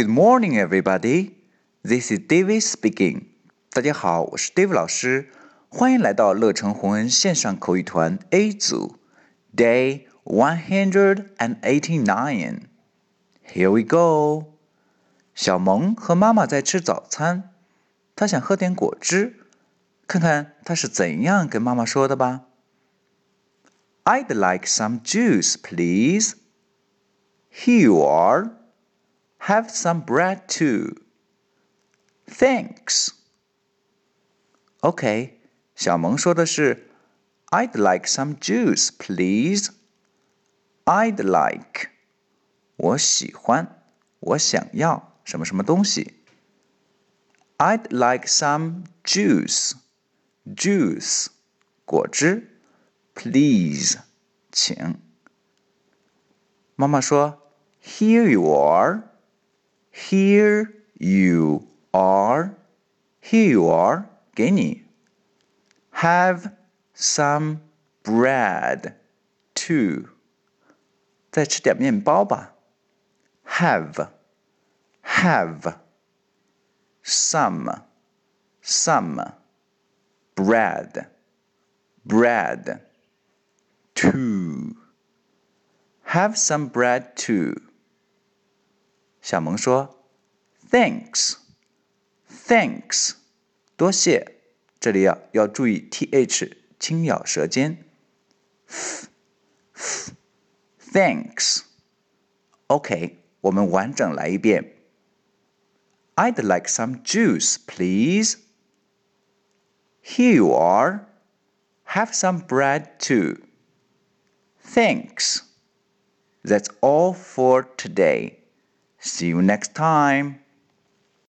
Good morning, everybody. This is David speaking. 大家好，我是 David 老师，欢迎来到乐成红恩线上口语团 A 组，Day one hundred and eighty-nine. Here we go. 小萌和妈妈在吃早餐，她想喝点果汁，看看她是怎样跟妈妈说的吧。I'd like some juice, please. Here you are. Have some bread too. Thanks. OK，小萌说的是 "I'd like some juice, please." I'd like，我喜欢，我想要什么什么东西。I'd like some juice, juice，果汁。Please，请。妈妈说：“Here you are.” Here you are. Here you are. 给你。Have some bread too. 再吃点面包吧。Have, have, some, some, bread, bread, too. Have some bread too. 小萌说：“Thanks，Thanks，多谢。这里要要注意 th 轻咬舌尖。Thanks。OK，我们完整来一遍。I'd like some juice, please. Here you are. Have some bread too. Thanks. That's all for today. See you next time.